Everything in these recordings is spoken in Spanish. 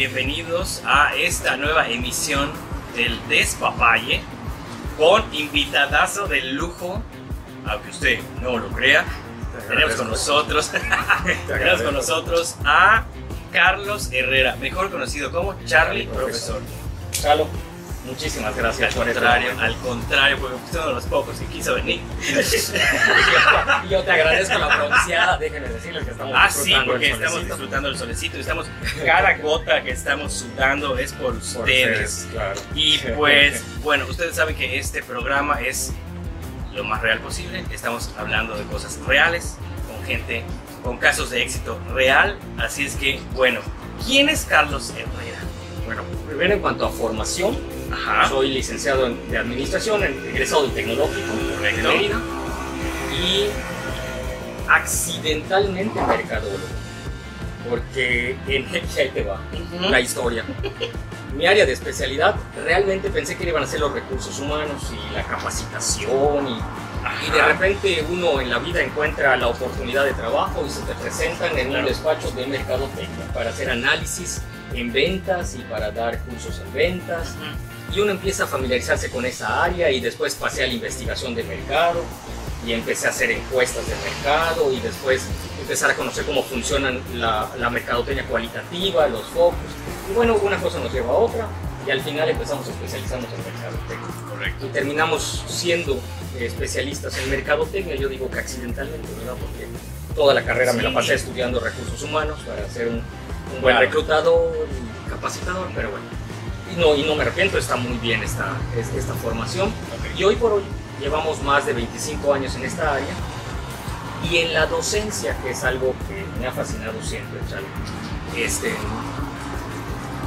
bienvenidos a esta nueva emisión del Despapalle con invitadazo de lujo, aunque usted no lo crea. Tenemos con nosotros, tenemos con nosotros a Carlos Herrera, mejor conocido como Charlie Profesor. Chalo, muchísimas gracias Al contrario, al contrario, porque usted uno de los pocos que quiso venir. Yo te agradezco la bronceada, déjenme decirles que estamos Ah, sí, disfrutando porque el estamos solecito. disfrutando el solecito. Estamos, cada gota que estamos sudando es por Por ustedes. ustedes, claro. Y pues, bueno, ustedes saben que este programa es lo más real posible. Estamos hablando de cosas reales, con gente, con casos de éxito real. Así es que, bueno, ¿quién es Carlos Herrera? Bueno, primero en cuanto a formación, Ajá. soy licenciado en, de administración, egresado del tecnológico Correcto. de Mérida y accidentalmente mercadólogo. Porque en ahí te va Ujú. la historia. Mi área de especialidad, realmente pensé que iban a ser los recursos humanos y la capacitación y y de repente uno en la vida encuentra la oportunidad de trabajo y se te presentan en Claro. un despacho de mercadotecnia para hacer análisis en ventas y para dar cursos en ventas. Ujú. Y uno empieza a familiarizarse con esa área y después pasé a la investigación de mercado y empecé a hacer encuestas de mercado y después empezar a conocer cómo funcionan la, la mercadotecnia cualitativa, los focos. Y bueno, una cosa nos lleva a otra y al final empezamos a especializarnos en mercadotecnia Correcto. y terminamos siendo especialistas en mercadotecnia, yo digo que accidentalmente, ¿verdad? Porque toda la carrera me la Sí. pasé estudiando recursos humanos para ser un, un buen reclutador y capacitador, pero bueno. Y no, y no me arrepiento, está muy bien esta, es- esta formación. Y hoy por hoy llevamos más de 25 años en esta área y en la docencia, que es algo que me ha fascinado siempre, este,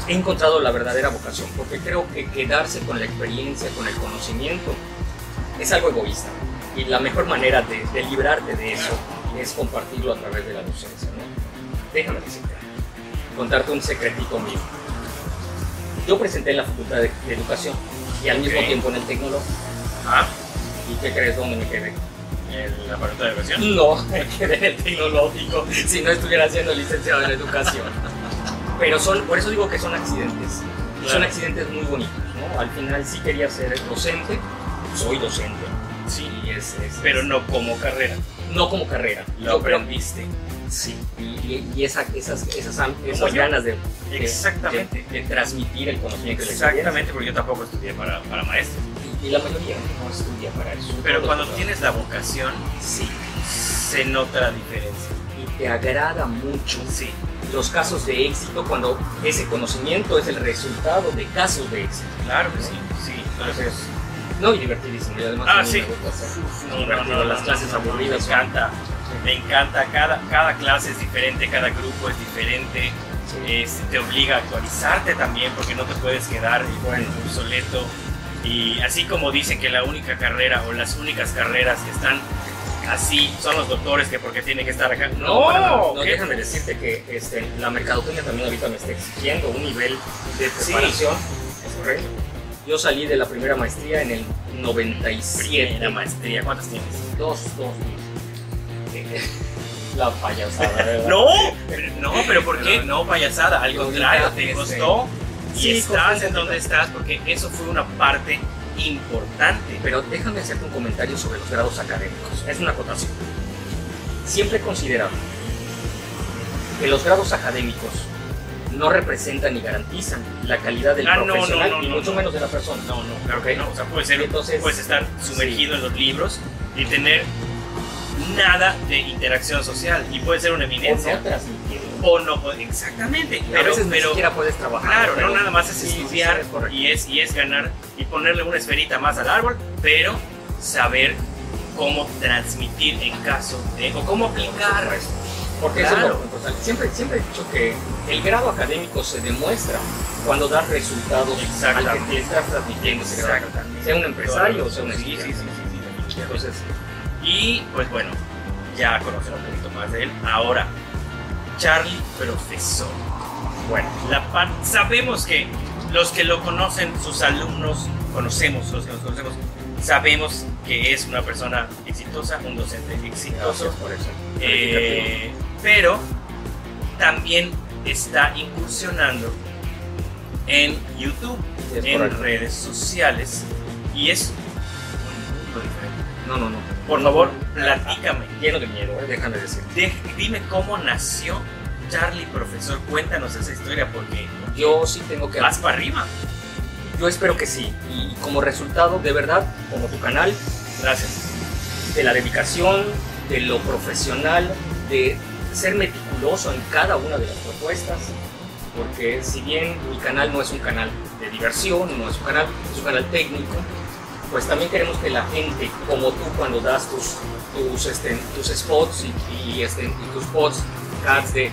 he encontrado la verdadera vocación, porque creo que quedarse con la experiencia, con el conocimiento, es algo egoísta. Y la mejor manera de, de librarte de eso es compartirlo a través de la docencia. ¿no? Déjame decirte, contarte un secretito mío. Yo presenté en la Facultad de, de Educación y al mismo Ok. tiempo en el tecnológico. Ah, ¿Y qué crees dónde me quedé? en la facultad de educación. No, me quedé en el tecnológico si no estuviera siendo licenciado en educación. Pero son, por eso digo que son accidentes. Y son Claro. accidentes muy bonitos, ¿no? Al final sí quería ser docente, soy docente. Sí, es, es- pero no como carrera. no como carrera. Lo creo- aprendiste. Sí, y, y- y esa- esas, esas, esas ganas de, de- Exactamente. de- de transmitir el conocimiento Exactamente, porque yo tampoco estudié para, para maestro. Y, y la mayoría no estudia para eso. Pero Todos cuando tienes la vocación, Sí, se nota la diferencia. y te agrada mucho Sí, los casos de éxito cuando ese conocimiento es el resultado de casos de éxito. claro que sí, sí. Entonces, no, y divertidísimo. Y además Ah, sí. No, no, no, las no, clases no, no, aburridas. Me encanta, me encanta. Cada, cada clase es diferente, cada grupo es diferente. Sí. Este, te obliga a actualizarte también porque no te puedes quedar Bueno. obsoleto. Y así como dicen que la única carrera o las únicas carreras que están así son los doctores que porque tienen que estar acá. No, no ¿qué? déjame decirte que este, la mercadotecnia también ahorita me está exigiendo un nivel de preparación. Es correcto. Yo salí de la primera maestría en el 97. Primera maestría, ¿cuántas tienes? Dos, dos. La payasada, ¿verdad? No, no, pero ¿por qué? No, payasada, al contrario, te costó y estás en donde estás porque eso fue una parte importante. Pero déjame hacerte un comentario sobre los grados académicos. Es una acotación. Siempre he considerado que los grados académicos no representan ni garantizan la calidad del Ah, no, no, profesional no, y no, mucho no. menos de la persona. No, no, claro que no. O sea, puede ser, Entonces, puedes estar sumergido en los libros y tener nada de interacción social y puede ser una O eminencia. no. O no, exactamente. a Pero, veces ni pero siquiera puedes trabajar. claro, pero- no nada más es Sí, sí, sí, estudiar es correcto. y, es, y es ganar y ponerle una esferita más al árbol, pero saber cómo transmitir en caso de, o cómo aplicar. Porque eso es Claro. lo importante. Siempre, siempre he dicho que el grado académico se demuestra cuando das resultados al que te estás transmitiendo ese grado. Sea un empresario o sea un Sí, sí, sí, estudiante. sí, sí, definitivamente. Entonces, Y pues bueno, ya conocen un poquito más de él. Ahora, Charlie, profesor. Bueno, la sabemos que los que lo conocen, sus alumnos, conocemos, los que nos conocemos, sabemos que es una persona exitosa, un docente exitoso. gracias por eso. Eh, pero también está incursionando en YouTube, en redes sociales y es un mundo diferente. No, no, no. Por favor, platícame. Lleno de miedo, eh, déjame decir. De- dime cómo nació Charlie Profesor. Cuéntanos esa historia porque Yo sí tengo que... vas para arriba. Yo espero que sí. Y como resultado, de verdad, como tu canal, Gracias. de la dedicación, de lo profesional, de ser meticuloso en cada una de las propuestas, porque si bien mi canal no es un canal de diversión, no es un canal, es un canal técnico, pues también queremos que la gente, como tú cuando das tus, tus, este, tus spots y, este, tus spots, ads de,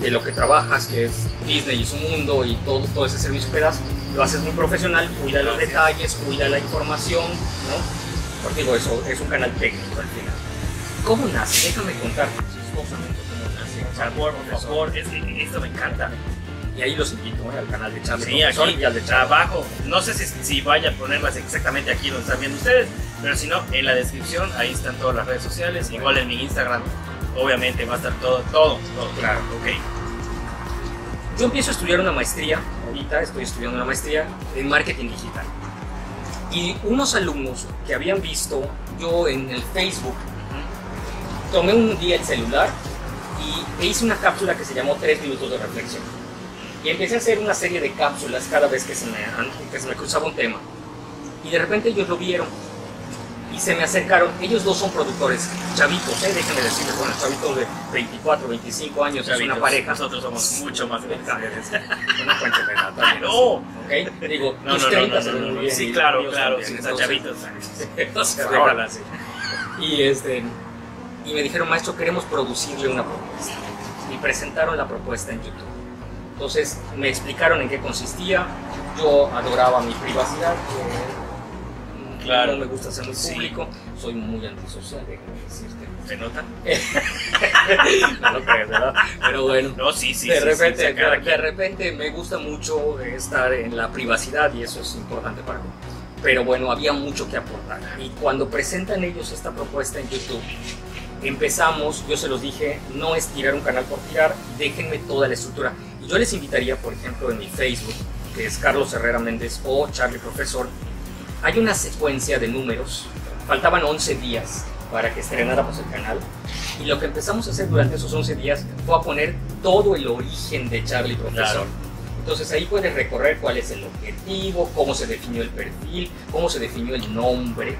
de lo que trabajas, que es Disney y su mundo y todo, todo ese servicio que das, lo haces muy profesional, cuida los detalles, cuida la información, ¿no? Porque digo, eso es un canal técnico al final. ¿Cómo nace? Déjame contarte cómo esto me encanta. Y ahí los invito ¿eh? al canal de Charlie Sí, aquí y al de Charlie. abajo. No sé si, si vaya a ponerlas exactamente aquí donde están viendo ustedes, pero si no, en la descripción ahí están todas las redes sociales. Igual en mi Instagram, obviamente va a estar todo, todo, todo. Claro. Ok. Yo empiezo a estudiar una maestría, ahorita estoy estudiando una maestría en marketing digital. Y unos alumnos que habían visto yo en el Facebook, tomé un día el celular y e hice una cápsula que se llamó 3 minutos de reflexión. Y empecé a hacer una serie de cápsulas cada vez que se me, que se me cruzaba un tema. Y de repente ellos lo vieron y se me acercaron. Ellos dos son productores, chavitos, ¿eh? déjenme decirles, bueno, chavitos de 24, 25 años, es una Chavitos, pareja. Nosotros somos mucho más grandes. No cuénteme nada, también. No. ¿Ok? Digo, No, no, no, 30 no, no, no. Sí, claro, claro, sí, entonces- chavitos. sea, Ahora así. Y, este, y me dijeron, maestro, queremos producirle una propuesta. Y presentaron la propuesta en YouTube. Entonces me explicaron en qué consistía. Yo adoraba mi privacidad. Claro. No me gusta ser muy Sí. público. Soy muy antisocial, déjame decirte. ¿Se nota? no lo crees, ¿verdad? Pero bueno. No, sí, sí. de, sí, sí, repente, sí, de, quien. repente me gusta mucho estar en la privacidad y eso es importante para mí. Pero bueno, había mucho que aportar. Y cuando presentan ellos esta propuesta en YouTube, empezamos, yo se los dije, no es tirar un canal por tirar, déjenme toda la estructura. Yo les invitaría, por ejemplo, en mi Facebook, que es Carlos Herrera Méndez o Charlie Profesor, hay una secuencia de números. Faltaban 11 días para que estrenáramos el canal. Y lo que empezamos a hacer durante esos 11 días fue a poner todo el origen de Charlie Profesor. Claro. Entonces ahí puedes recorrer cuál es el objetivo, cómo se definió el perfil, cómo se definió el nombre.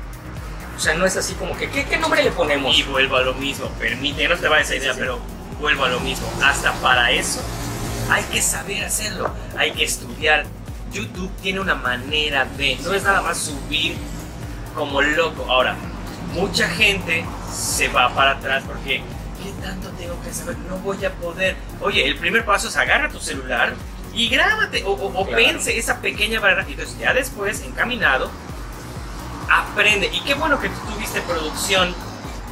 O sea, no es así como que, ¿qué, qué nombre le ponemos? Y vuelvo a lo mismo, permite, no te va esa idea, Sí, sí. pero vuelvo a lo mismo. Hasta para eso hay que saber hacerlo, hay que estudiar. YouTube tiene una manera de, no es nada más subir como loco. Ahora, mucha gente se va para atrás porque, ¿qué tanto tengo que saber? No voy a poder. Oye, el primer paso es agarra tu celular y grábate o, o- o Claro. vence esa pequeña barrera. Y Entonces, ya después, encaminado, aprende. Y qué bueno que tú tuviste producción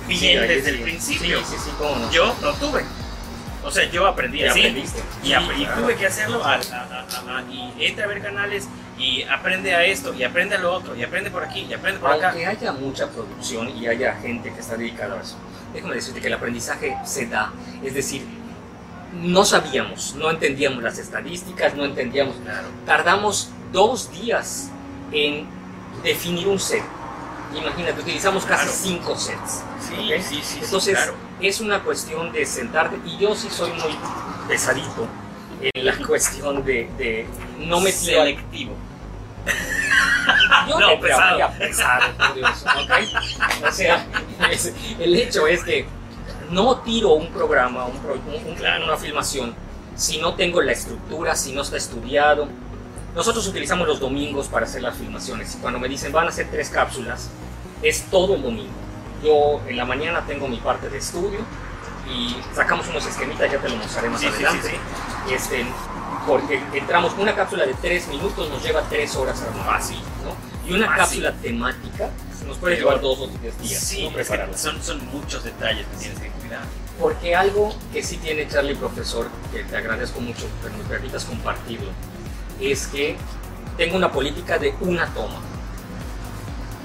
bien Sí, desde el principio. Sí, sí, sí, cómo no. Yo no tuve. O sea, yo aprendí Y así. aprendiste. Y, Sí, y tuve que hacerlo. a- a- a- y entra a ver canales y aprende a esto y aprende a lo otro y aprende por aquí y aprende por acá. Aunque haya mucha producción y haya gente que está dedicada a eso, déjame decirte que el aprendizaje se da. Es decir, no sabíamos, no entendíamos las estadísticas, no entendíamos. Claro. Tardamos dos días en definir un set. Imagínate, utilizamos casi Claro. cinco sets. Sí, ¿ok? sí, sí, sí, Entonces, claro. Es una cuestión de sentarte. Y yo sí soy muy pesadito en la cuestión de, de no me selectivo. Yo No, pesado. pesado, por Dios, ¿ok? O sea, es- el hecho es que no tiro un programa, un pro- un- un- Claro. una filmación, si no tengo la estructura, si no está estudiado. Nosotros utilizamos los domingos para hacer las filmaciones. Cuando me dicen van a hacer tres cápsulas, es todo el domingo. Yo en la mañana tengo mi parte de estudio y sacamos unos esquemitas, ya te lo mostraré más Sí, sí, sí, adelante. sí. Este, porque entramos, una cápsula de tres minutos nos lleva tres horas armar. Fácil. ¿no? Y una Fácil. cápsula temática nos puede llevar dos o tres días. Sí, ¿no? es que son, son muchos detalles que tienes que cuidar. Porque algo que sí tiene Charlie Profesor, que te agradezco mucho que me permitas compartirlo, es que tengo una política de una toma.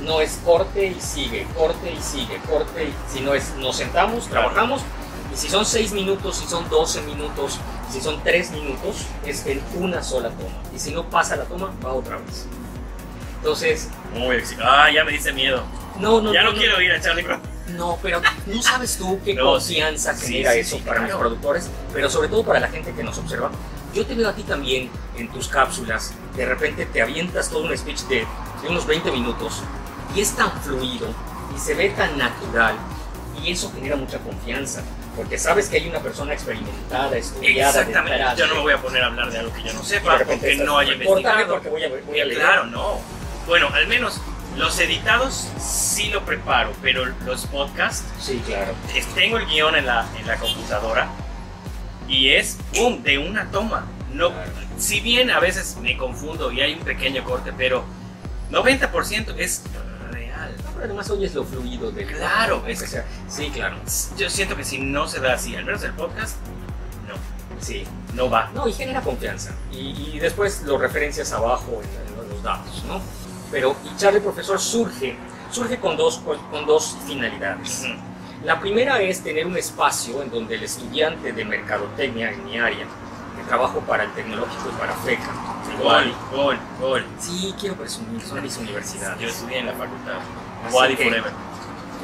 No es corte y sigue, corte y sigue, corte y sino es nos sentamos, trabajamos Y si son 6 minutos, si son 12 minutos, si son 3 minutos, es en una sola toma. Y si no pasa la toma, va otra vez. Entonces, Muy Ah, ya me dice miedo. no, no, ya no, quiero ir a Charlie Brown. No, pero no sabes tú qué No, confianza Sí, genera sí, eso sí, para claro. los productores, pero sobre todo para la gente que nos observa. Yo te veo a ti también en tus cápsulas, de repente te avientas todo un speech de, de unos 20 minutos y es tan fluido y se ve tan natural y eso genera mucha confianza, porque sabes que hay una persona experimentada, estudiada, Exactamente. detrás Yo no me voy a poner a hablar de algo que yo no sepa, porque no haya "Córtame investigado. porque voy a, voy a leer". Claro, no. Bueno, al menos los editados sí lo preparo, pero los podcasts, Sí, claro. tengo el guion en la, en la computadora y es, ¡pum!, de una toma. No, Claro. si bien a veces me confundo y hay un pequeño corte, pero 90% es además oyes lo fluido de Claro, que es- sea. Sí, claro. Yo siento que si no se da así, al menos el podcast, no, Sí. no va. No, y genera confianza. Y, y después lo referencias abajo en, en los datos, ¿no? Pero y Charlie Profesor surge, surge con dos, con, dos finalidades. Ujú. La primera es tener un espacio en donde el estudiante de mercadotecnia en mi área, que trabajo para el tecnológico y para FECA, Gol, gol, gol. Sí, quiero presumir, son mis universidades. Yo estudié en la facultad. Que- Forever.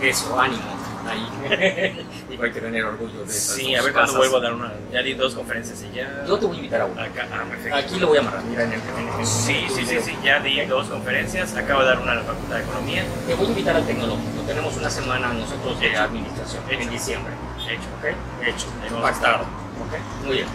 Eso, ánimo. Ahí. Digo, hay que tener orgullo de eso. Sí, a ver cuándo vuelvo a dar una. Ya di dos conferencias y ya. Yo te voy a invitar a una. Acá, ah, perfecto. Aquí lo voy a amarrar, mira en el, el- Sí, sí, sí, sí, ya di dos conferencias. Acabo de dar una en la Facultad de Economía. Te voy a invitar al tecnológico. Tenemos una semana nosotros de Hecho. administración en diciembre. Hecho. ¿ok? Hecho. Hemos Pactado. ¿ok? Muy bien.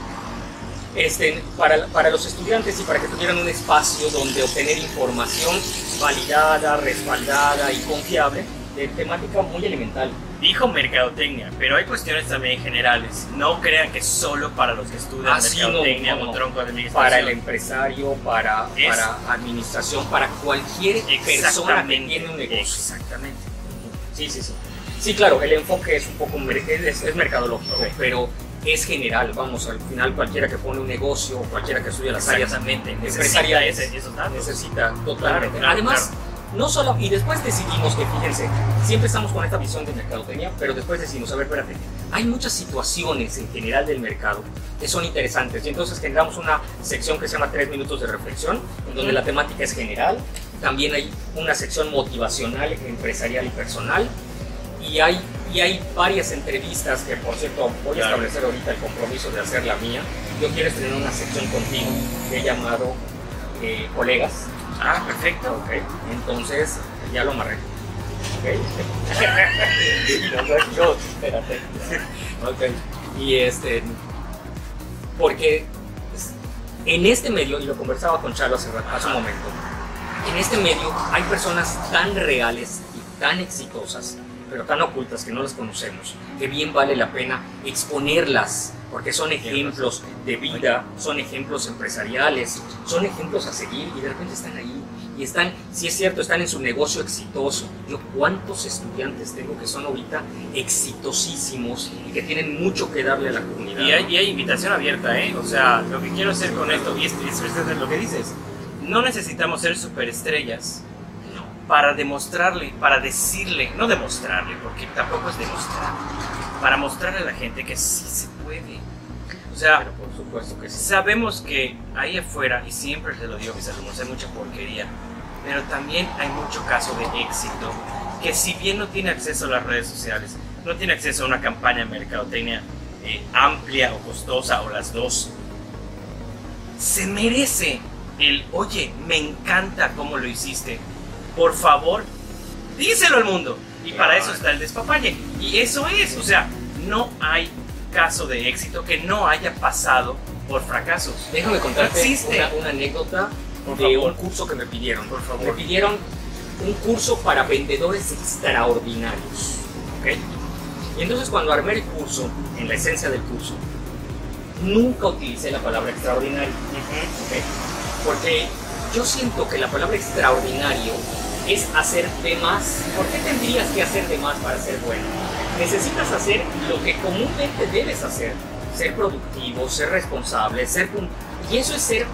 Este, para, para los estudiantes y para que tuvieran un espacio donde obtener información validada, respaldada y confiable de temática muy elemental. Dijo mercadotecnia, pero hay cuestiones también generales. No crean que solo para los que estudian Ah, sí, no, mercadotecnia no, o tronco de administración. Para el empresario, para, Es- para administración, para cualquier persona que tiene un negocio. Exactamente. Sí, sí, sí. Sí, claro, el enfoque es un poco es, es mercadológico, Ok. pero es general. Vamos, al final cualquiera que pone un negocio cualquiera que estudia las áreas empresariales ese- esos datos. necesita totalmente. Claro, claro, Además, no solo, y después decidimos que, fíjense, siempre estamos con esta visión de mercadotecnia, pero después decidimos, a ver, espérate, hay muchas situaciones en general del mercado que son interesantes y entonces generamos una sección que se llama tres minutos de reflexión, en donde la temática es general, también hay una sección motivacional, empresarial y personal, y hay, y hay varias entrevistas que, por cierto, voy a establecer ahorita el compromiso de hacer la mía. Yo quiero tener una sección contigo que he llamado eh, Colegas. Ah, perfecto. Ok, entonces ya lo amarré. Ok. no yo, espérate. Ok. Y este. Porque pues, en este medio, y lo conversaba con Charlo hace, hace un momento, en este medio hay personas tan reales y tan exitosas, pero tan ocultas que no las conocemos, que bien vale la pena exponerlas, porque son ejemplos de vida, son ejemplos empresariales, son ejemplos a seguir y de repente están ahí. Y están, si es cierto, están en su negocio exitoso. Yo, ¿cuántos estudiantes tengo que son ahorita exitosísimos y que tienen mucho que darle a la comunidad? Y hay, y hay invitación abierta, ¿eh? O sea, lo que quiero hacer con esto, y es, es- es lo que dices, no necesitamos ser superestrellas para demostrarle, para decirle, no demostrarle, porque tampoco es demostrar, para mostrarle a la gente que sí se puede. O sea, Pero por supuesto que sí. sabemos que ahí afuera, y siempre se lo digo a mis alumnos, hay mucha porquería, pero también hay mucho caso de éxito, que si bien no tiene acceso a las redes sociales, no tiene acceso a una campaña de mercadotecnia eh, amplia o costosa, o las dos, se merece el, oye, me encanta cómo lo hiciste, por favor, díselo al mundo. Y para eso está el despapalle. Y eso es, o sea, no hay caso de éxito que no haya pasado por fracasos. Déjame contarte Existe. una, una anécdota Por de favor. un curso que me pidieron. Por favor. Me pidieron un curso para vendedores extraordinarios. ¿ok? Y entonces cuando armé el curso, en la esencia del curso, nunca utilicé la palabra extraordinario. Porque yo siento que la palabra extraordinario es hacer de más. ¿Por qué tendrías que hacer de más para ser bueno? Necesitas hacer lo que comúnmente debes hacer. Ser productivo, ser responsable, ser... Y eso es ser,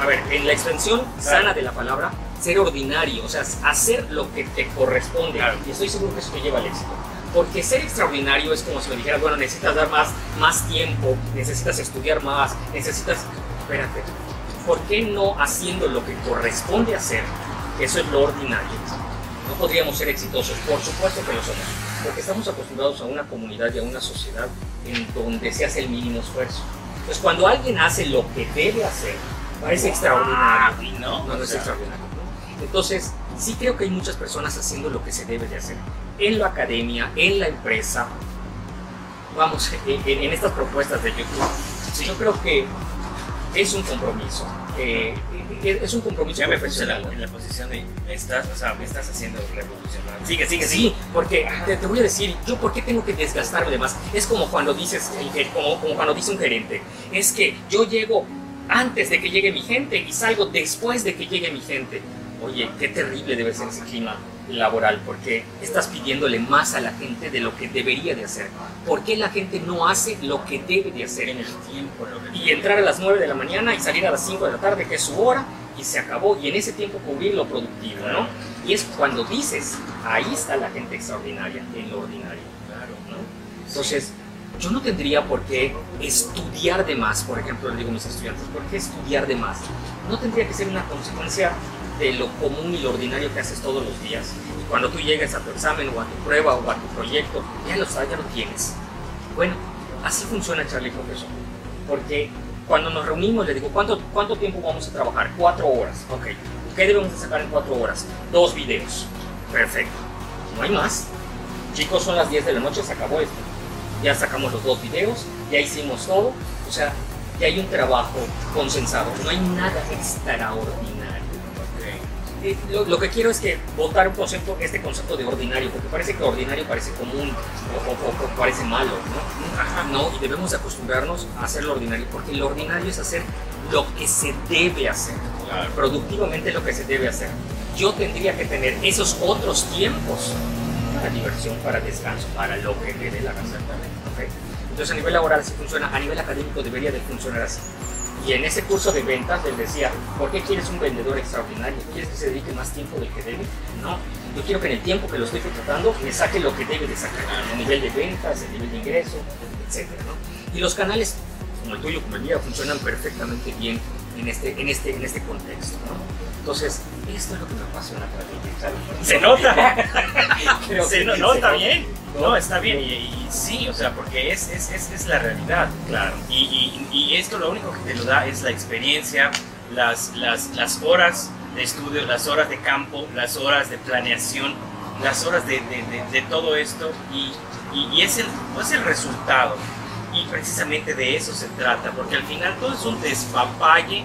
a ver, en la extensión sana de la palabra, ser ordinario, o sea, hacer lo que te corresponde. Claro. Y estoy seguro que eso te lleva al éxito. Porque ser extraordinario es como si me dijeras, bueno, necesitas dar más, más tiempo, necesitas estudiar más, necesitas... Espérate, ¿por qué no haciendo lo que corresponde hacer? Eso es lo ordinario. No podríamos ser exitosos, por supuesto que lo somos, porque estamos acostumbrados a una comunidad y a una sociedad en donde se hace el mínimo esfuerzo. Entonces, cuando alguien hace lo que debe hacer, parece extraordinario. ¿no? No, no es extraordinario. Entonces, sí creo que hay muchas personas haciendo lo que se debe de hacer. En la academia, en la empresa, vamos, en, en estas propuestas de YouTube, yo creo que es un compromiso. Eh, es un compromiso Ya me puse en la, en la posición de, me estás, o sea, me estás haciendo revolucionar. Sigue, sigue, Sí, sigue. porque te, te voy a decir, yo por qué tengo que desgastarme más. Es como cuando dices, como cuando dice un gerente, es que yo llego antes de que llegue mi gente y salgo después de que llegue mi gente. Oye, qué terrible debe ser ese clima laboral, porque estás pidiéndole más a la gente de lo que debería de hacer. ¿Por qué la gente no hace lo que debe de hacer? En el tiempo, y entrar a las 9 de la mañana y salir a las 5 de la tarde, que es su hora, y se acabó. Y en ese tiempo cubrir lo productivo, ¿no? Y es cuando dices, ahí está la gente extraordinaria, en lo ordinario, Claro. ¿no? Entonces, yo no tendría por qué estudiar de más, por ejemplo, le digo a mis estudiantes, ¿por qué estudiar de más? No tendría que ser una consecuencia de lo común y lo ordinario que haces todos los días. Y cuando tú llegues a tu examen o a tu prueba o a tu proyecto, ya lo sabes, ya lo tienes. Bueno, así funciona Charlie Profesor. Porque cuando nos reunimos, le digo, ¿cuánto, ¿cuánto tiempo vamos a trabajar? Cuatro horas. Ok. ¿Qué debemos de sacar en cuatro horas? Dos videos. Perfecto. No hay más. Chicos, son las 10 de la noche, se acabó esto. Ya sacamos los dos videos, ya hicimos todo. O sea, ya hay un trabajo consensado. No hay nada extraordinario. Eh, lo, lo que quiero es que votar un concepto, este concepto de ordinario, porque parece que ordinario parece común o, o- o parece malo, ¿no? Ajá. No, y debemos acostumbrarnos a hacer lo ordinario, porque lo ordinario es hacer lo que se debe hacer, Claro. productivamente lo que se debe hacer. Yo tendría que tener esos otros tiempos para diversión, para descanso, para lo que me dé la gana. ¿ok? Entonces a nivel laboral así funciona, a nivel académico debería de funcionar así. Y en ese curso de ventas les decía, ¿por qué quieres un vendedor extraordinario? ¿Quieres que se dedique más tiempo del que debe? No, yo quiero que en el tiempo que lo estoy contratando me saque lo que debe de sacar, el nivel de ventas, el nivel de ingreso, etc. ¿no? Y los canales, como el tuyo, como el mío, funcionan perfectamente bien en este, en este, en este contexto. ¿no? Entonces, esto es lo que me apasiona para mí. Se nota. Que no, se no, está bien. No, está bien. Y, y sí, o sea, porque es, es, es, es la realidad. Claro. Y, y, y esto lo único que te lo da es la experiencia, las, las, las horas de estudio, las horas de campo, las horas de planeación, las horas de, de, de, de todo esto. Y, y, y es, el, es el resultado. Y precisamente de eso se trata, porque al final todo es un despapalle,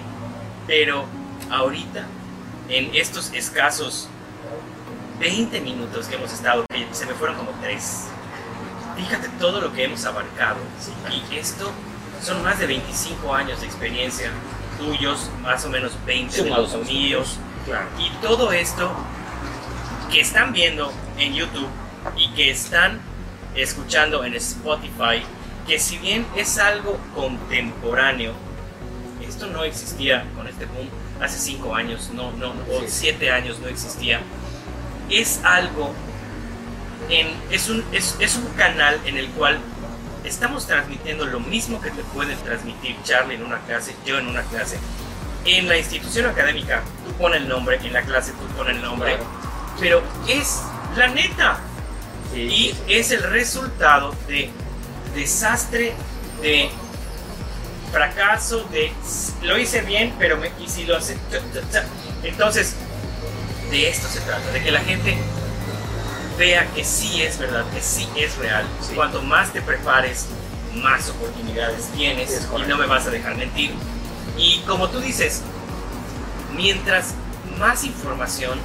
pero ahorita, en estos escasos 20 minutos que hemos estado, que se me fueron como tres. Fíjate todo lo que hemos abarcado. Y esto son más de 25 años de experiencia tuyos, más o menos 20 de los míos. Y todo esto que están viendo en YouTube y que están escuchando en Spotify, que si bien es algo contemporáneo, esto no existía con este boom hace 5 años, no, no, o. 7 años no existía. Es algo, en, es, un, es, es un canal en el cual estamos transmitiendo lo mismo que te puede transmitir Charlie en una clase, yo en una clase. En la institución académica, tú pones el nombre, en la clase tú pones el nombre, Claro. pero es la neta. Sí, Y sí, es el resultado de desastre, de fracaso, de "S- lo hice bien, pero me, y si lo hace. ta, ta, ta". Entonces, de esto se trata, de que la gente vea que sí es verdad, que sí es real. Sí. Cuanto más te prepares, más oportunidades tienes Es y no me vas a dejar mentir. Y como tú dices, mientras más información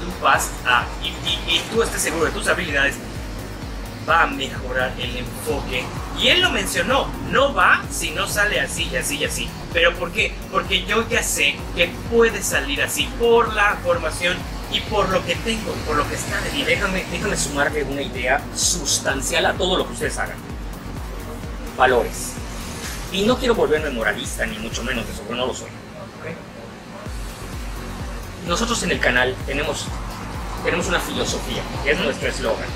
tú vas a, y, y- y tú estés seguro de tus habilidades, va a mejorar el enfoque. Y él lo mencionó, no va si no sale así y así y así. ¿Pero por qué? Porque yo ya sé que puede salir así por la formación y por lo que tengo, por lo que está de bien. déjame, déjame sumarle una idea sustancial a todo lo que ustedes hagan. Valores. Y no quiero volverme moralista, ni mucho menos de eso, porque no lo soy. ¿ok? Nosotros en el canal tenemos, tenemos una filosofía, que es nuestro eslogan,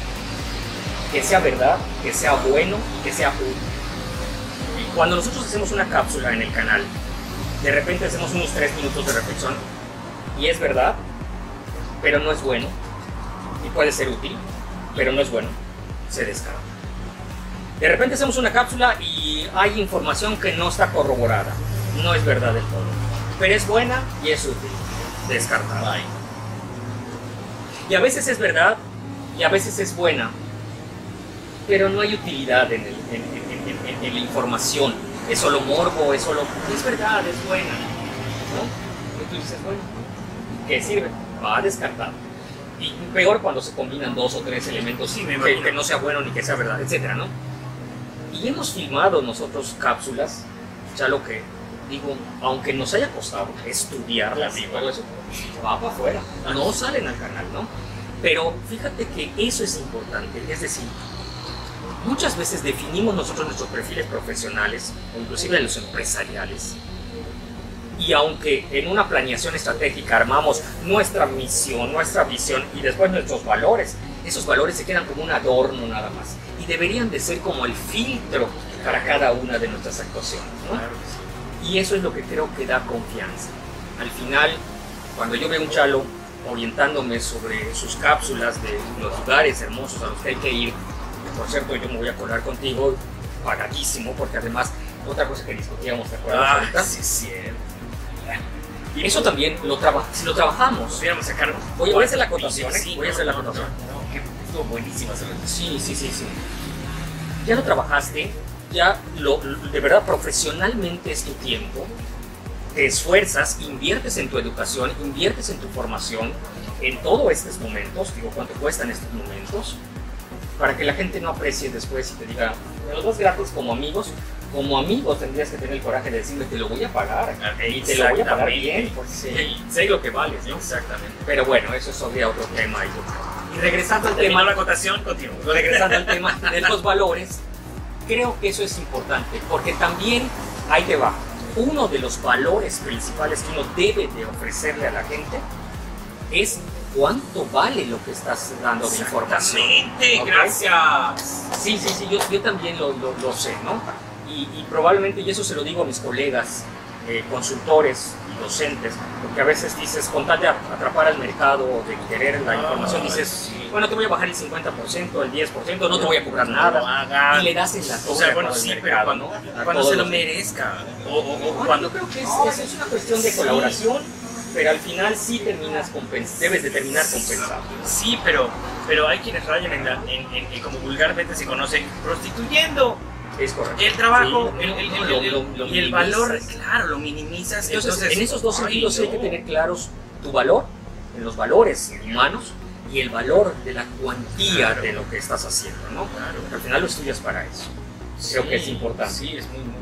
que sea verdad, que sea bueno y que sea útil. Cuando nosotros hacemos una cápsula en el canal, de repente hacemos unos 3 minutos de reflexión y es verdad, pero no es bueno y puede ser útil, pero no es bueno, se descarga. De repente hacemos una cápsula y hay información que no está corroborada, no es verdad del todo, pero es buena y es útil, descartada. Y a veces es verdad y a veces es buena, pero no hay utilidad en, la información. Es solo morbo, es solo. Es verdad, es buena. ¿no? Y tú dices, bueno, ¿qué sirve? Va a descartar. Y peor cuando se combinan dos o tres elementos sí, que, que, no sea bueno ni que sea verdad, etcétera, ¿no? Y hemos filmado nosotros cápsulas, ya lo que digo, aunque nos haya costado estudiarlas y todo eso, va para afuera, no salen al canal, ¿no? Pero fíjate que eso es importante, es decir, muchas veces definimos nosotros nuestros perfiles profesionales, o inclusive los empresariales, y aunque en una planeación estratégica armamos nuestra misión, nuestra visión y después nuestros valores, esos valores se quedan como un adorno nada más y deberían de ser como el filtro para cada una de nuestras actuaciones. ¿no? Y eso es lo que creo que da confianza. Al final, cuando yo veo un chalo orientándome sobre sus cápsulas de los lugares hermosos a los que hay que ir, por cierto, yo me voy a colar contigo pagadísimo, porque además, otra cosa que discutíamos, ¿te acuerdas? Ah, ahorita? sí, sí. Y eso también lo traba, si lo trabajamos. Voy a sacar. Voy, a hacer la acotación, ¿eh? voy a hacer la acotación. No, que estuvo buenísima Sí, sí, sí, sí. Ya lo trabajaste, ya lo, de verdad profesionalmente es tu tiempo, te esfuerzas, inviertes en tu educación, inviertes en tu formación, en todos estos momentos, digo, ¿cuánto cuestan estos momentos? Para que la gente no aprecie después y te diga, me los das gratis como amigos, como amigos tendrías que tener el coraje de decirme, te lo voy a pagar, y te lo voy a pagar bien, porque sé, lo que vales, ¿no? Exactamente. Pero bueno, eso es sobre otro tema. Y regresando al tema... la continúo. Regresando al tema de los valores, creo que eso es importante, porque también, ahí te va, uno de los valores principales que uno debe de ofrecerle a la gente es cuánto vale lo que estás dando de información. Exactamente, gracias. Sí, sí, sí, yo, yo también lo, lo, sé, ¿no? Y, y, probablemente, y eso se lo digo a mis colegas, eh, consultores y docentes, porque a veces dices, con tal de atrapar al mercado, de querer la información, dices, bueno, te voy a bajar el 50%, el 10%, no te voy a cobrar nada. Y le das en la torre o sea, bueno, sí, pero cuando, cuando se lo merezca. O, o, cuando... Yo creo que es, es, una cuestión de colaboración, pero al final sí terminas compens debes de terminar compensando. Sí, pero, pero hay quienes rayan en, la, en, en, como vulgarmente se conoce, prostituyendo. Es correcto. El trabajo el, el, y el valor, claro, lo minimizas. Entonces, en esos dos sentidos hay que tener claros tu valor, en los valores humanos, y el valor de la cuantía de lo que estás haciendo, ¿no? Claro. al final lo estudias para eso. Creo que es importante. Sí, es muy, muy, muy importante.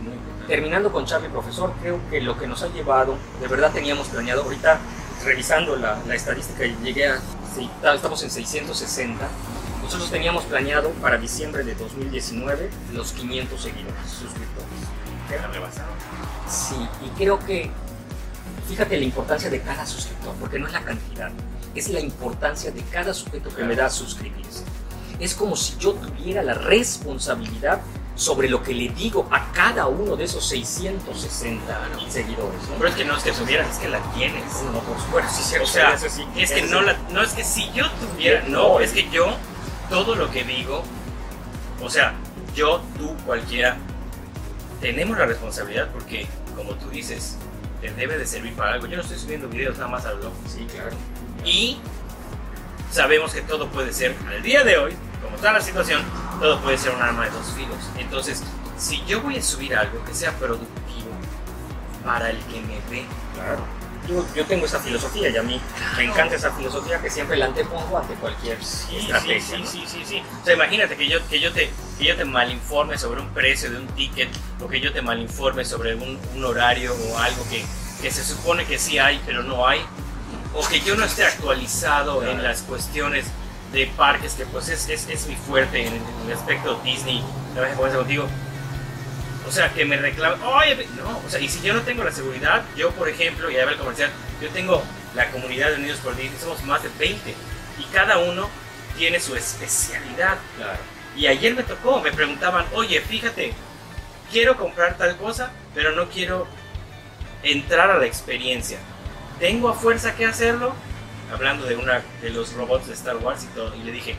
Terminando con Charlie, profesor, creo que lo que nos ha llevado, de verdad teníamos planeado, ahorita revisando la, la estadística, llegué a, estamos en 660 nosotros teníamos planeado para diciembre de 2019 los 500 seguidores, suscriptores. ¿Queda rebasado? Sí, y creo que, fíjate la importancia de cada suscriptor, porque no es la cantidad, es la importancia de cada sujeto que me da suscribirse. Es como si yo tuviera la responsabilidad sobre lo que le digo a cada uno de esos 660 seguidores. Pero es que no es que tuvieras, es que la tienes. No, no, por supuesto. Sí, o sea, es que no, la, no es que si yo tuviera, no, es que yo todo lo que digo, o sea, yo, tú, cualquiera, tenemos la responsabilidad porque, como tú dices, te debe de servir para algo. Yo no estoy subiendo videos nada más al blog. Sí, claro. Y sabemos que todo puede ser, al día de hoy, como está la situación, todo puede ser un arma de dos filos. Entonces, si yo voy a subir algo que sea productivo para el que me ve, claro yo, yo, tengo esa filosofía y a mí me encanta esa filosofía que siempre la antepongo ante cualquier estrategia. Sí, sí, sí, sí, O sea, imagínate que yo, que yo, te, que yo te malinforme sobre un precio de un ticket o que yo te malinforme sobre un, un horario o algo que, que, se supone que sí hay, pero no hay. O que yo no esté actualizado en las cuestiones de parques, que pues es, es, es mi fuerte en el, aspecto Disney. La vez que contigo, o sea, que me reclaman, oye, no, o sea, y si yo no tengo la seguridad, yo por ejemplo, y a ver el comercial, yo tengo la comunidad de Unidos por Disney, somos más de 20, y cada uno tiene su especialidad. Claro. Y ayer me tocó, me preguntaban, oye, fíjate, quiero comprar tal cosa, pero no quiero entrar a la experiencia. ¿Tengo a fuerza que hacerlo? Hablando de una de los robots de Star Wars y todo. Y le dije,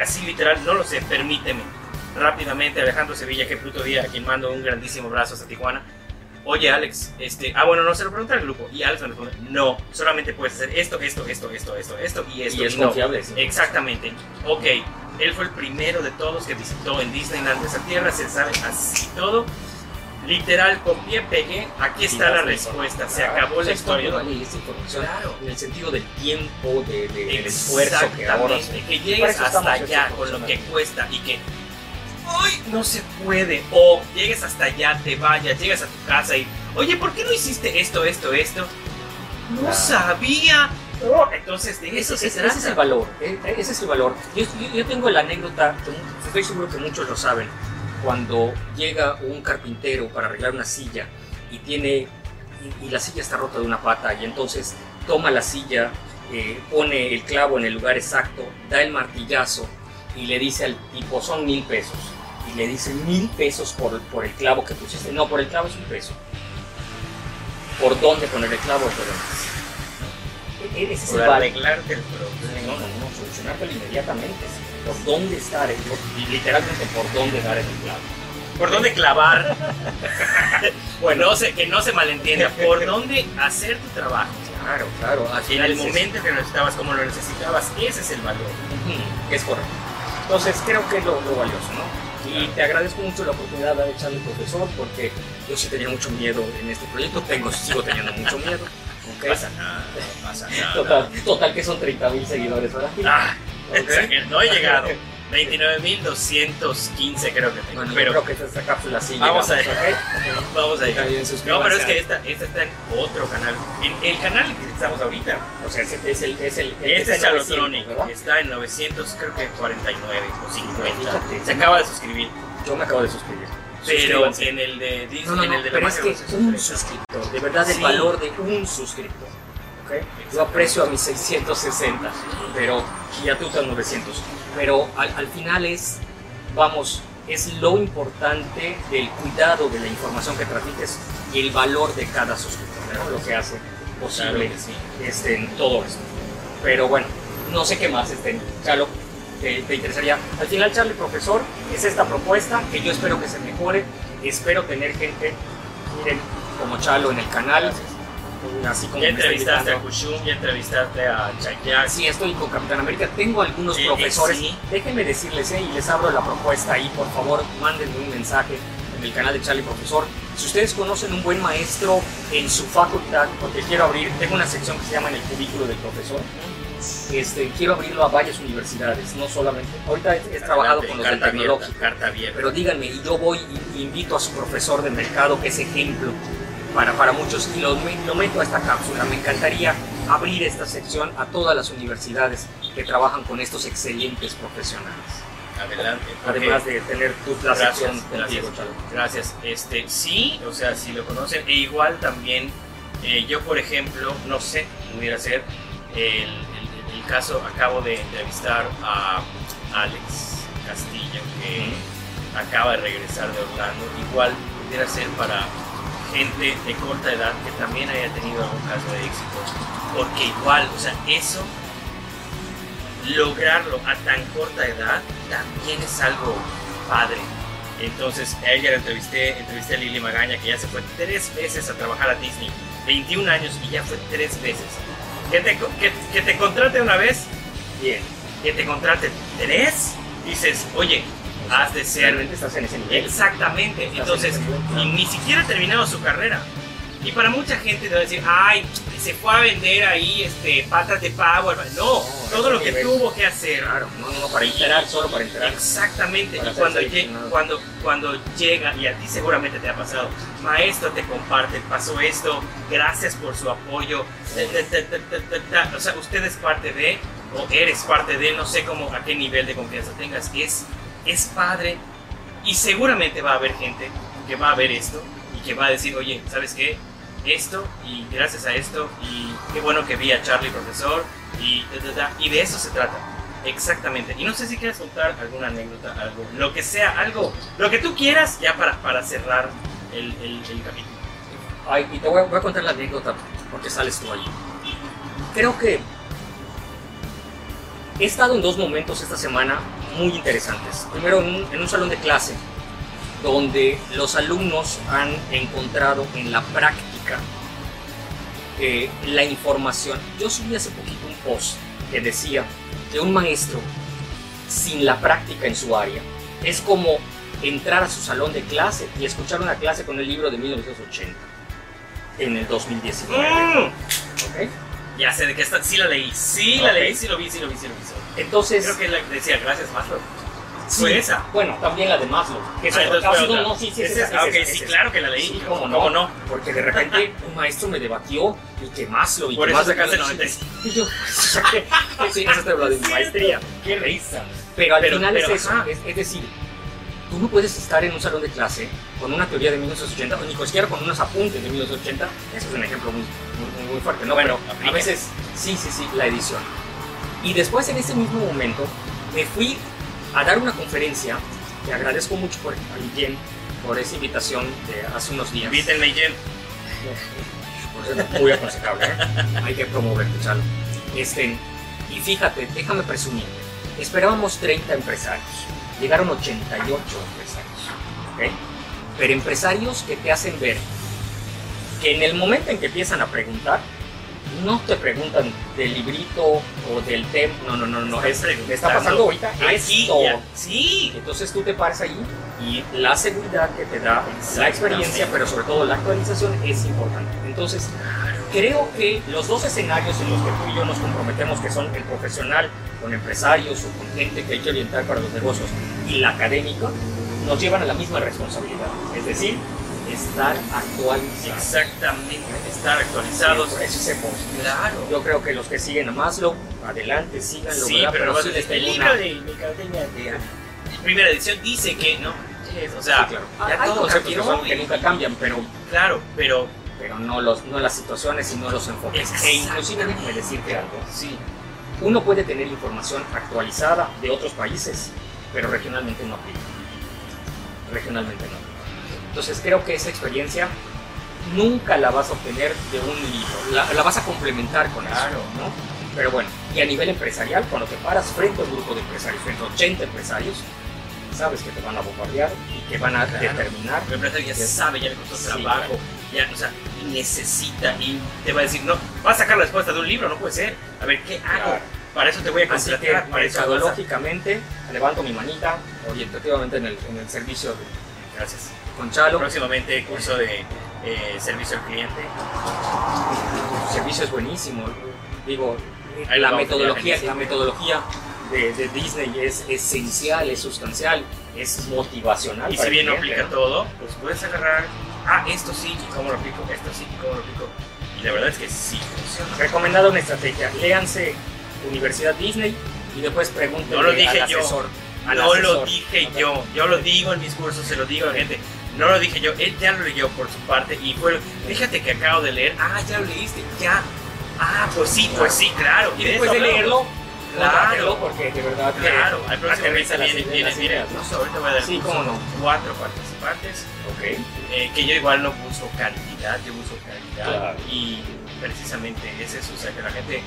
así literal, no lo sé, permíteme. Rápidamente, Alejandro Sevilla, que puto día, a quien mando un grandísimo abrazo hasta Tijuana. Oye, Alex, este, ah, bueno, no se lo pregunta al grupo. Y Alex me responde, no, solamente puedes hacer esto, esto, esto, esto, esto, esto y esto. Y es no. confiable. sí. Exactamente. Ok, él fue el primero de todos que visitó en Disneyland esa tierra, se sabe así todo. Literal, copié, pegué, aquí está la respuesta, se acabó la historia. Vale, esta información Claro. en el sentido del tiempo, de, de- del esfuerzo que. Exactamente, que llegues hasta allá con lo que cuesta y que hoy no se puede o llegues hasta allá, te vayas, llegas a tu casa y oye, ¿por qué no hiciste esto, esto, esto? No sabía. Entonces de eso Ese, se trata. ese es el valor, eh, ese es el valor. Yo, yo- yo tengo la anécdota, que estoy seguro que muchos lo saben, cuando llega un carpintero para arreglar una silla y tiene y, y la silla está rota de una pata y entonces toma la silla, eh, pone el clavo en el lugar exacto, da el martillazo y le dice al tipo son mil pesos y le dice mil pesos por, por el clavo que pusiste. No, por el clavo es un peso. ¿Por dónde poner el clavo? Por E- Ese es el arreglarte el problema. No, no, no, solucionártelo inmediatamente. ¿Por dónde estar? Y literalmente por dónde dar el clavo. ¿Por dónde clavar? bueno, no sé, que no se malentienda. ¿Por dónde hacer tu trabajo? Claro, claro. Al En el momento que lo necesitabas, como lo necesitabas, ese es el valor. Ujú, Es correcto. Entonces creo que es lo, lo valioso, ¿no? Y te agradezco mucho la oportunidad de echarle profesor porque yo sí tenía mucho miedo en este proyecto, tengo, sigo teniendo mucho miedo. ¿ok? No pasa nada, pasa nada. Total, total que son 30 mil seguidores ahora. Ah, no he llegado. 29.215 creo que tengo. Bueno, pero creo que esta capsula sí Vamos a- llegamos, ¿ok? vamos a bien, No, pero es que esta, esta está en otro canal. En el canal que estamos ahorita, O sea, es el, es el, el que este es está en 900, Chalotronic, ¿verdad? está en 900, creo que 49 o 50. Fíjate. Se acaba de suscribir. Yo me acabo de suscribir. Pero en el de Disney, No, no, en el de la pero es que un suscriptor, de verdad el Sí. valor de un suscriptor. ¿Ok? Yo aprecio a mis 660, pero y a Tuta 900. Pero al, al final es, vamos, es lo importante del cuidado de la información que transmites y el valor de cada suscriptor, ¿no? lo que hace posible Claro sí. este, en todo esto. Pero bueno, no sé qué más, este, Chalo, te, te interesaría. Al final, Charlie, profesor, es esta propuesta que yo espero que se mejore. Espero tener gente, miren, como Chalo en el canal, así como Ya entrevistaste a. Kushum, ya entrevistaste a Chayak. Sí, estoy con Capitán América. Tengo algunos Eh, eh, profesores. sí. Déjenme decirles, eh, y les abro la propuesta ahí, por favor, mándenme un mensaje en el canal de Charlie Profesor. Si ustedes conocen un buen maestro en su facultad, porque quiero abrir, tengo una sección que se llama en el cubículo del profesor. Este, quiero abrirlo a varias universidades, no solamente. Ahorita he, he trabajado con los del carta abierta, tecnológico. carta abierta. Pero díganme, y yo voy y invito a su profesor de mercado, que es ejemplo para, para muchos, y lo, lo meto a esta cápsula. Me encantaría abrir esta sección a todas las universidades que trabajan con estos excelentes profesionales. Adelante. Además de tener tu Gracias, sección gracias. contigo. Gracias. Este, sí, o sea, si lo conocen. E igual también, eh, yo por ejemplo, no sé, pudiera ser el, el- el caso, acabo de entrevistar a Alex Castillo, que acaba de regresar de Orlando. Igual pudiera ser para gente de corta edad que también haya tenido algún caso de éxito. Porque igual, o sea, eso, lograrlo a tan corta edad, también es algo padre. Entonces, a ella la entrevisté, entrevisté a Lili Magaña, que ya se fue tres veces a trabajar a Disney. 21 años y ya fue tres veces. Que te, que, que te contrate una vez, bien. Que te contrate tres, dices, oye, has de ser Realmente estás en ese nivel. Exactamente. Estás Entonces, en nivel, ni siquiera ha terminado su carrera. Y para mucha gente te va a decir, ay, se fue a vender ahí este, patas de pavo. No, todo lo que nivel. tuvo que hacer. Claro, no, no, no, para enterar, solo para enterar. Exactamente. Para Y cuando, ser lle- seleccionado. cuando, cuando llega, y a ti seguramente te ha pasado, maestro te comparte, pasó esto, gracias por su apoyo. O sea, usted es parte de, o eres parte de, no sé cómo, a qué nivel de confianza tengas. Es, es padre. Y seguramente va a haber gente que va a ver esto y que va a decir, oye, ¿sabes qué? Esto y gracias a esto y qué bueno que vi a Charlie profesor y, y de eso se trata. Exactamente. Y no sé si quieres contar alguna anécdota, algo, lo que sea, algo, lo que tú quieras ya para, para cerrar el, el, el capítulo. Ay, y te voy a, voy a contar la anécdota porque sales tú allí. Creo que he estado en dos momentos esta semana muy interesantes. Primero en un, en un salón de clase donde los alumnos han encontrado en la práctica eh, la información. Yo subí hace poquito un post que decía que un maestro sin la práctica en su área es como entrar a su salón de clase y escuchar una clase con el libro de 1980 en el 2019. Mm. ¿ok? Ya sé de qué está, sí la leí, sí la Ok. leí, sí lo vi, sí lo vi, sí lo vi. sí lo vi. Entonces, Creo que la decía, gracias Maslow. sí, Fue esa. Bueno, también la de Maslow. Que es Ah, entonces otra. No, no, sí, sí, ¿Es es esa, esa? es Ok, esa, sí, claro que la leí. Sí, cómo no. ¿Cómo no? Porque de repente un maestro me debatió y que Maslow y Por que eso sacaste 95. Y yo, sí, te habla de mi maestría. Qué risa. Pero al Pero- final pero, es eso, es, es decir, tú no puedes estar en un salón de clase con una teoría de 1980 o ni siquiera con unos apuntes de 1980. Eso es un ejemplo muy, muy, muy fuerte, ¿no? Bueno, Pero a veces, sí, sí, sí, la edición. Y después en ese mismo momento me fui a dar una conferencia, te agradezco mucho por, a Guillén por esa invitación de hace unos días. Invítenme, Jen. Por cierto, muy aconsejable, ¿eh? Hay que promoverte, Chalo. Este, y fíjate, déjame presumir. Esperábamos 30 empresarios. Llegaron 88 empresarios. ¿ok? Pero empresarios que te hacen ver que en el momento en que empiezan a preguntar, no te preguntan del librito o del tema. No, no, no, no. Es, me está pasando ahorita Aquí, esto. ya. Sí. Entonces tú te paras ahí y la seguridad que te da, la experiencia, pero sobre todo la actualización es importante. Entonces, creo que los dos escenarios en los que tú y yo nos comprometemos, que son el profesional con empresarios o con gente que hay que orientar para los negocios y la académica, nos llevan a la misma responsabilidad. Es decir, estar actualizados. Exactamente. Estar actualizados. Por eso post. Claro. Yo creo que los que siguen a Maslow, adelante, síganlo. Sí, ¿verdad? pero el tengo libro de Mercadotecnia de primera edición dice que no. O sea, Sí, claro. ya Hay todo conceptos que, son- que nunca cambian, pero Claro, pero pero no, los, no las situaciones y no los enfoques. E inclusive déjame decirte algo. sí. Uno puede tener información actualizada de otros países, pero regionalmente no aplica. Regionalmente no. Entonces creo que esa experiencia nunca la vas a obtener de un libro, la, la vas a complementar con Claro. eso, ¿no? Pero bueno, y a nivel empresarial, cuando te paras frente a un grupo de empresarios, frente a 80 empresarios, sabes que te van a bombardear y que van a Claro. determinar El empresario ya sabe, ya le costó Sí, trabajo, ya, o sea, necesita y te va a decir, no, vas a sacar la respuesta de un libro, no puede ser. A ver, ¿qué hago? Claro. Para eso te voy a Así que contratar, para mercadológicamente levanto mi manita orientativamente en el, en el servicio de, Gracias. con Chalo. Próximamente curso de eh, servicio al cliente. El servicio es buenísimo. Digo, Ahí la metodología, la metodología de, de Disney es esencial, es sustancial, es motivacional. Y si bien no aplica todo, pues puedes agarrar, ah, esto sí, y cómo lo aplico, esto sí, y cómo lo aplico. Y la verdad es que sí funciona. Recomendada una estrategia. Léanse Universidad Disney y después pregunten No lo dije al yo. asesor. al No lo dije yo, yo lo digo en mis cursos, se lo digo a la gente. No lo dije yo, él ya lo leyó por su parte y fue, fíjate que acabo de leer, ah, ya lo leíste, ya. Ah, pues sí, pues sí, claro. Y de después de leerlo, Claro. porque de verdad que Claro, al próximo mes las viene, ideas, viene, las viene, ideas, ¿no? ahorita voy a dar Sí, cómo no. cuatro participantes, Ok. eh, que yo igual no busco cantidad, yo busco calidad. Claro. Y precisamente es eso, o sea, que a la gente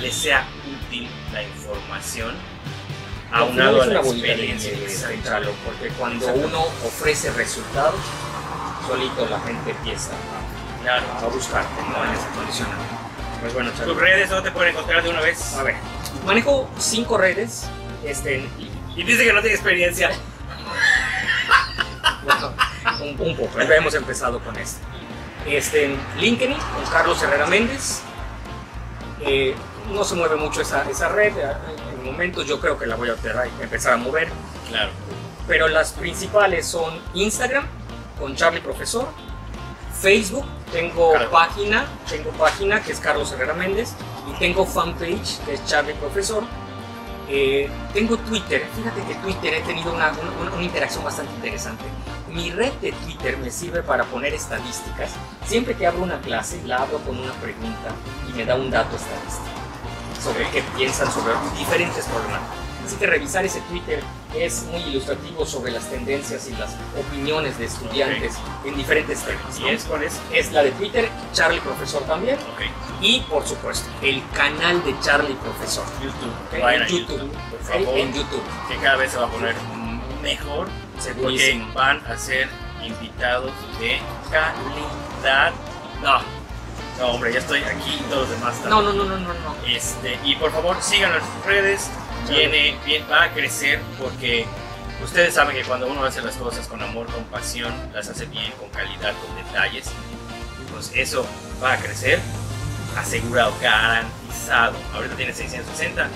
le sea útil la información aunado a la experiencia. Exacto. Porque cuando uno ofrece resultados, solito la gente empieza a, Claro. a buscarte, ¿no? En esa condición. Pues bueno. ¿Tus redes dónde te pueden encontrar de una vez? A ver, manejo cinco redes. Este, y- Y dice que no tiene experiencia. bueno, un, un poco, ya hemos empezado con esto. Este, LinkedIn, con Carlos Herrera Méndez. Eh, no se mueve mucho esa, esa red. En momentos yo creo que la voy a empezar a mover. Claro. pero las principales son Instagram con Charlie Profesor, Facebook, tengo Claro. página, tengo página que es Carlos Herrera Méndez y tengo fanpage que es Charlie Profesor. Eh, tengo Twitter, fíjate que Twitter he tenido una, una- una interacción bastante interesante. Mi red de Twitter me sirve para poner estadísticas. Siempre que abro una clase, la abro con una pregunta y me da un dato estadístico. Sobre qué piensan sobre diferentes problemáticas. Así que revisar ese Twitter es muy ilustrativo sobre las tendencias y las opiniones de estudiantes en diferentes temas. ¿Y ¿no? es cuál es? Es la de Twitter, Charlie Profesor también, Ok. y por supuesto, el canal de Charlie Profesor. YouTube. Ok, Vayan en YouTube, YouTube, por favor. en YouTube, Que cada vez se va a poner mejor. Porque segurísimo. van a ser invitados de calidad. No, no, hombre, ya estoy aquí y todos los demás están. No, no, no, no, no, no. Este, y por favor sigan nuestras redes, viene, bien, va a crecer porque ustedes saben que cuando uno hace las cosas con amor, con pasión, las hace bien, con calidad, con detalles, pues eso va a crecer, asegurado, garantizado. Ahorita tiene 660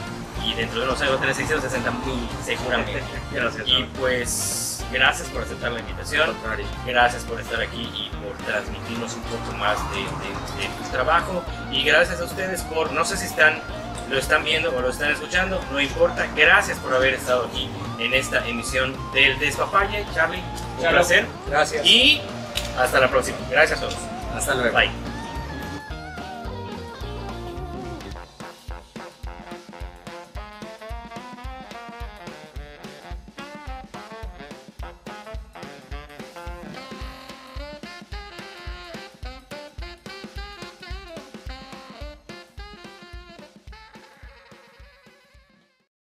y dentro de unos años va a tener 660 mil seguramente. Gracias. Y pues gracias por aceptar la invitación. Gracias por estar aquí y por transmitirnos un poco más de, de- de tu trabajo. Y gracias a ustedes por, no sé si están, lo están viendo o lo están escuchando, no importa. Gracias por haber estado aquí en esta emisión del Despapalle, Charlie. Un placer. Gracias. Y hasta la próxima. Gracias a todos. hasta luego. Bye.